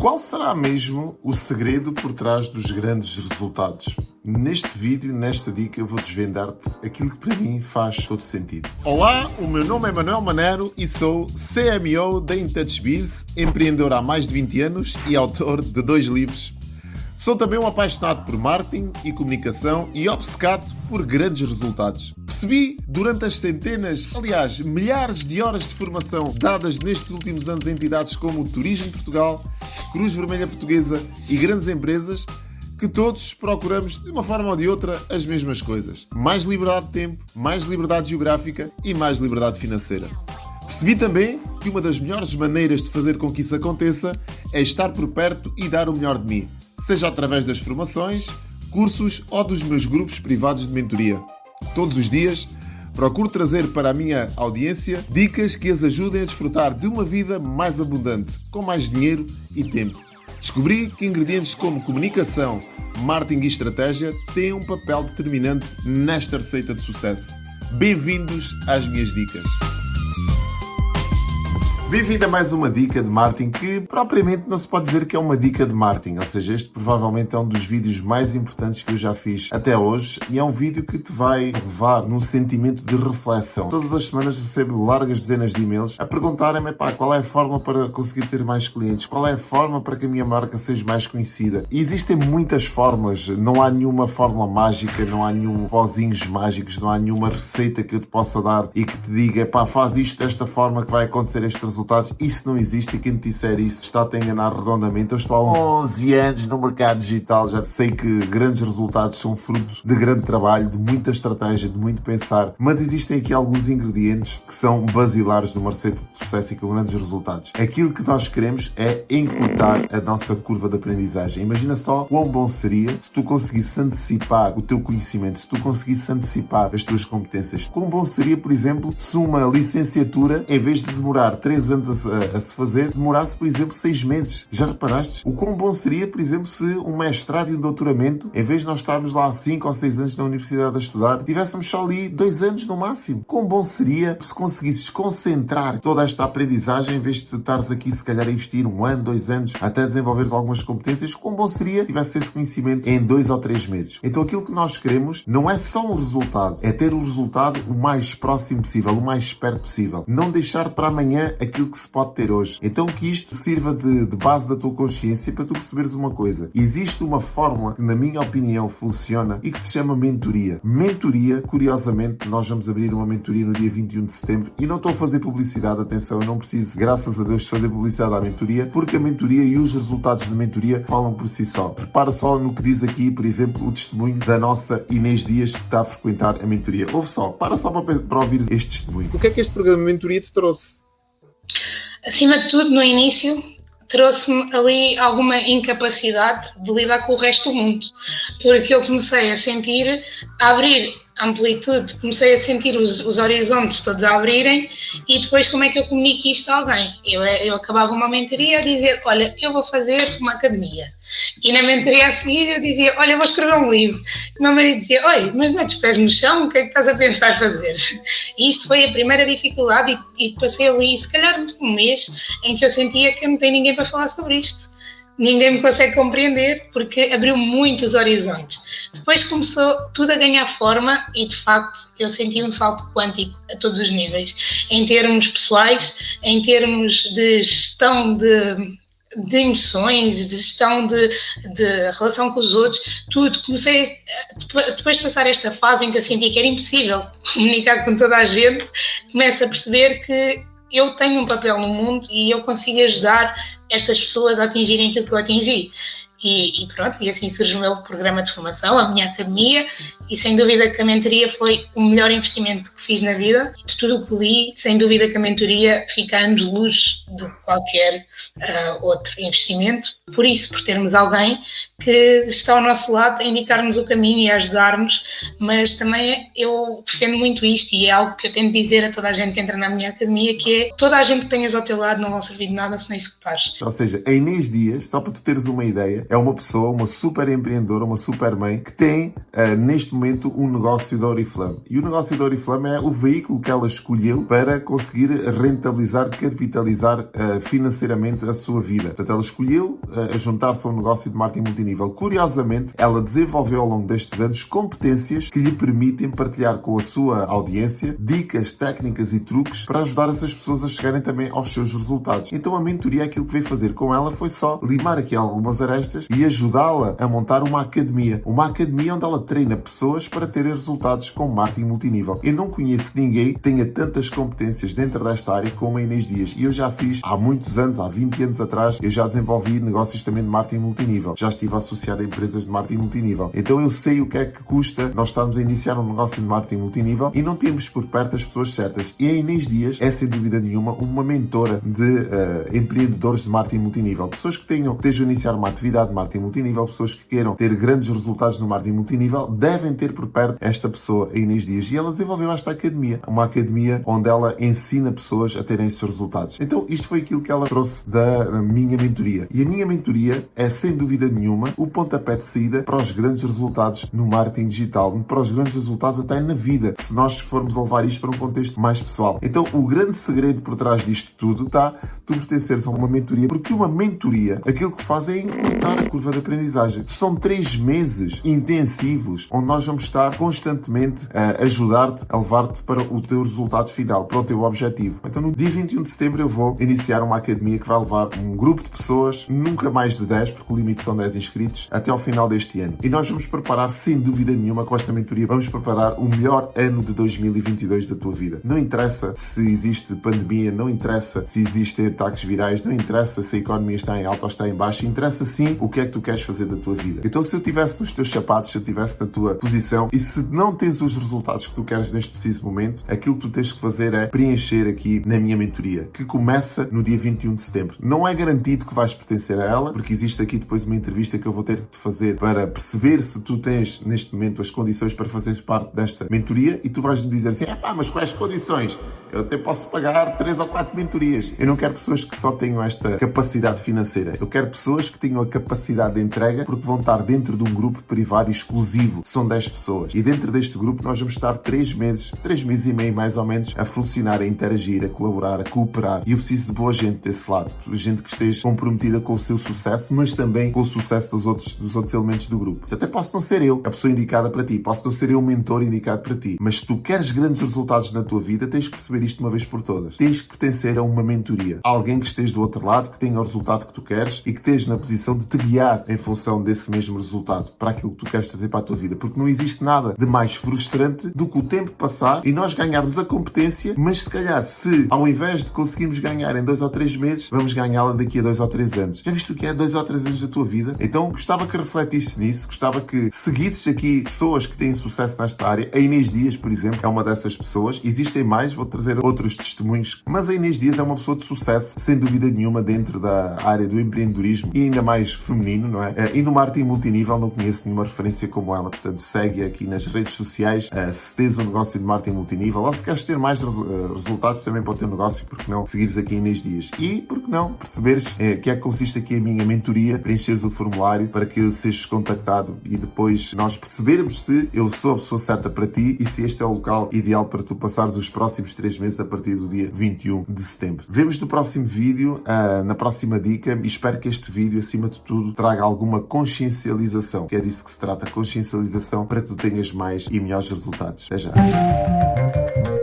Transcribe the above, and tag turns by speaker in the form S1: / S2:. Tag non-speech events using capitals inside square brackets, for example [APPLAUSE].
S1: Qual será mesmo o segredo por trás dos grandes resultados? Neste vídeo, nesta dica, vou desvendar-te aquilo que para mim faz todo sentido. Olá, o meu nome é Manuel Manero e sou CMO da IntouchBiz, empreendedor há mais de 20 anos e autor de dois livros Sou também um apaixonado por marketing e comunicação e obcecado por grandes resultados. Percebi durante as centenas, aliás, milhares de horas de formação dadas nestes últimos anos a entidades como o Turismo Portugal, Cruz Vermelha Portuguesa e grandes empresas que todos procuramos, de uma forma ou de outra, as mesmas coisas: mais liberdade de tempo, mais liberdade geográfica e mais liberdade financeira. Percebi também que uma das melhores maneiras de fazer com que isso aconteça é estar por perto e dar o melhor de mim seja através das formações, cursos ou dos meus grupos privados de mentoria. Todos os dias, procuro trazer para a minha audiência dicas que as ajudem a desfrutar de uma vida mais abundante, com mais dinheiro e tempo. Descobri que ingredientes como comunicação, marketing e estratégia têm um papel determinante nesta receita de sucesso. Bem-vindos às minhas dicas. Bem-vindo a mais uma dica de marketing que propriamente não se pode dizer que é uma dica de marketing, ou seja, este provavelmente é um dos vídeos mais importantes que eu já fiz até hoje e é um vídeo que te vai levar num sentimento de reflexão. Todas as semanas recebo largas dezenas de e-mails a perguntarem-me qual é a forma para conseguir ter mais clientes, qual é a forma para que a minha marca seja mais conhecida. E existem muitas formas, não há nenhuma fórmula mágica, não há nenhum pozinhos mágicos, não há nenhuma receita que eu te possa dar e que te diga, pá, faz isto desta forma que vai acontecer este resultado resultados. Isso não existe e quem te disser isso está-te a enganar redondamente. Eu estou há 11 anos no mercado digital, já sei que grandes resultados são fruto de grande trabalho, de muita estratégia, de muito pensar, mas existem aqui alguns ingredientes que são basilares de uma receita de sucesso e com grandes resultados. Aquilo que nós queremos é encurtar a nossa curva de aprendizagem. Imagina só quão bom seria se tu conseguisse antecipar o teu conhecimento, se tu conseguisse antecipar as tuas competências. Quão bom seria, por exemplo, se uma licenciatura, em vez de demorar 3 anos a, a, se fazer demorasse, por exemplo, seis meses. Já reparaste? O quão bom seria, por exemplo, se um mestrado e um doutoramento, em vez de nós estarmos lá cinco ou seis anos na universidade a estudar, tivéssemos só ali dois anos no máximo. Quão bom seria se conseguisses concentrar toda esta aprendizagem, em vez de estares aqui, se calhar, a investir um ano, dois anos, até desenvolveres algumas competências, quão bom seria se tivesse esse conhecimento em dois ou três meses. Então aquilo que nós queremos não é só um resultado, é ter o resultado o mais próximo possível, o mais perto possível. Não deixar para amanhã aquilo que se pode ter hoje. Então que isto sirva de, de base da tua consciência para tu perceberes uma coisa. Existe uma fórmula que, na minha opinião, funciona e que se chama mentoria. Mentoria, curiosamente, nós vamos abrir uma mentoria no dia 21 de setembro e não estou a fazer publicidade, atenção, eu não preciso, graças a Deus, de fazer publicidade à mentoria, porque a mentoria e os resultados da mentoria falam por si só. Prepara só no que diz aqui, por exemplo, o testemunho da nossa Inês Dias que está a frequentar a mentoria. Ouve só, para só para, para ouvir este testemunho. O que é que este programa de mentoria te trouxe?
S2: Acima de tudo, no início, trouxe-me ali alguma incapacidade de lidar com o resto do mundo, porque eu comecei a sentir, a abrir amplitude, comecei a sentir os, os, horizontes todos a abrirem e depois como é que eu comunico isto a alguém? Eu, eu acabava uma mentoria a dizer, olha, eu vou fazer uma academia. E na mentoria a seguir eu dizia, olha, vou escrever um livro. E o meu marido dizia, oi, mas metes pés no chão, o que é que estás a pensar fazer? E isto foi a primeira dificuldade e, e passei ali, se calhar um mês, em que eu sentia que eu não tenho ninguém para falar sobre isto ninguém me consegue compreender porque abriu muitos horizontes. Depois começou tudo a ganhar forma e de facto eu senti um salto quântico a todos os níveis, em termos pessoais, em termos de gestão de de emoções, de gestão de, de relação com os outros, tudo. Comecei, depois de passar esta fase em que eu sentia que era impossível [LAUGHS] comunicar com toda a gente, começo a perceber que eu tenho um papel no mundo e eu consigo ajudar estas pessoas a atingirem aquilo que eu atingi. E, e, pronto, e assim surge o meu programa de formação, a minha academia, e sem dúvida que a mentoria foi o melhor investimento que fiz na vida. De tudo o que li, sem dúvida que a mentoria fica anos luz de qualquer uh, outro investimento. Por isso, por termos alguém que está ao nosso lado a indicar-nos o caminho e a ajudar-nos, mas também eu defendo muito isto e é algo que eu tento dizer a toda a gente que entra na minha academia, que é toda a gente que tenhas ao teu lado não vão servir de nada se não executares.
S1: Ou seja, a Inês Dias, só para tu teres uma ideia, é uma pessoa, uma super empreendedora, uma super mãe que tem uh, neste momento um negócio da Oriflame. E o negócio da Oriflame é o veículo que ela escolheu para conseguir rentabilizar, capitalizar uh, financeiramente a sua vida. Portanto, ela escolheu uh, juntar-se a um negócio de marketing multinível. Curiosamente, ela desenvolveu ao longo destes anos competências que lhe permitem partilhar com a sua audiência dicas, técnicas e truques para ajudar essas pessoas a chegarem também aos seus resultados. Então a mentoria, aquilo que veio fazer com ela foi só limar aqui algumas arestas e ajudá-la a montar uma academia. Uma academia onde ela treina pessoas para terem resultados com marketing multinível. Eu não conheço ninguém que tenha tantas competências dentro desta área como a Inês Dias. E eu já fiz há muitos anos, há 20 anos atrás, eu já desenvolvi negócios também de marketing multinível. Já estive associado a empresas de marketing multinível. Então eu sei o que é que custa nós estarmos a iniciar um negócio de marketing multinível e não temos por perto as pessoas certas. E a Inês Dias é sem dúvida nenhuma uma mentora de uh, empreendedores de marketing multinível. Pessoas que tenham, estejam a iniciar uma atividade de marketing multinível, pessoas que queiram ter grandes resultados no marketing multinível, devem ter por perto esta pessoa, a Inês Dias. E ela desenvolveu esta academia. Uma academia onde ela ensina pessoas a terem esses resultados. Então isto foi aquilo que ela trouxe da minha mentoria. E a minha mentoria é sem dúvida nenhuma o pontapé de saída para os grandes resultados no marketing digital, para os grandes resultados até na vida, se nós formos levar isto para um contexto mais pessoal. Então o grande segredo por trás disto tudo está tu pertenceres a uma mentoria, porque uma mentoria, aquilo que faz é encurtar curva de aprendizagem. São três meses intensivos onde nós vamos estar constantemente a ajudar-te, a levar-te para o teu resultado final, para o teu objetivo. Então no dia 21 de setembro eu vou iniciar uma academia que vai levar um grupo de pessoas, nunca mais de 10, porque o limite são 10 inscritos, até ao final deste ano. E nós vamos preparar, sem dúvida nenhuma, com esta mentoria, vamos preparar o melhor ano de 2022 da tua vida. Não interessa se existe pandemia, não interessa se existem ataques virais, não interessa se a economia está em alta ou está em baixa, interessa sim o que é que tu queres fazer da tua vida. Então, se eu estivesse nos teus sapatos, se eu estivesse na tua posição e se não tens os resultados que tu queres neste preciso momento, aquilo que tu tens que fazer é preencher aqui na minha mentoria, que começa no dia 21 de setembro. Não é garantido que vais pertencer a ela, porque existe aqui depois uma entrevista que eu vou ter que te fazer para perceber se tu tens neste momento as condições para fazeres parte desta mentoria e tu vais me dizer assim: é pá, mas quais condições? Eu até posso pagar 3 ou 4 mentorias. Eu não quero pessoas que só tenham esta capacidade financeira. Eu quero pessoas que tenham a capacidade de entrega porque vão estar dentro de um grupo privado exclusivo. São 10 pessoas. E dentro deste grupo nós vamos estar 3 meses, 3 meses e meio mais ou menos, a funcionar, a interagir, a colaborar, a cooperar. E eu preciso de boa gente desse lado. Gente que esteja comprometida com o seu sucesso, mas também com o sucesso dos outros, dos outros elementos do grupo. Até posso não ser eu a pessoa indicada para ti, posso não ser eu o mentor indicado para ti. Mas se tu queres grandes resultados na tua vida, tens que perceber isto uma vez por todas. Tens que pertencer a uma mentoria. Alguém que esteja do outro lado, que tenha o resultado que tu queres e que esteja na posição de te guiar em função desse mesmo resultado para aquilo que tu queres trazer para a tua vida. Porque não existe nada de mais frustrante do que o tempo passar e nós ganharmos a competência, mas se calhar se ao invés de conseguirmos ganhar em dois ou três meses, vamos ganhá-la daqui a dois ou três anos. Já viste o que é dois ou três anos da tua vida? Então gostava que refletisses nisso, gostava que seguisses aqui pessoas que têm sucesso nesta área. A Inês Dias, por exemplo, é uma dessas pessoas. Existem mais, vou trazer outros testemunhos, mas a Inês Dias é uma pessoa de sucesso, sem dúvida nenhuma, dentro da área do empreendedorismo e ainda mais feminino, não é? Eh, e no marketing multinível não conheço nenhuma referência como ela, portanto segue aqui nas redes sociais eh, se tens um negócio de marketing multinível ou se queres ter mais eh, resultados também para o teu negócio, porque não seguires aqui Inês Dias e, porque não, perceberes que é que consiste aqui a minha mentoria, preencheres o formulário para que sejas contactado e depois nós percebermos se eu sou a pessoa certa para ti e se este é o local ideal para tu passares os próximos três meses a partir do dia 21 de setembro. Vemos no próximo vídeo, uh, na próxima dica e espero que este vídeo, acima de tudo, traga alguma consciencialização, que é disso que se trata, consciencialização para que tu tenhas mais e melhores resultados. Até já!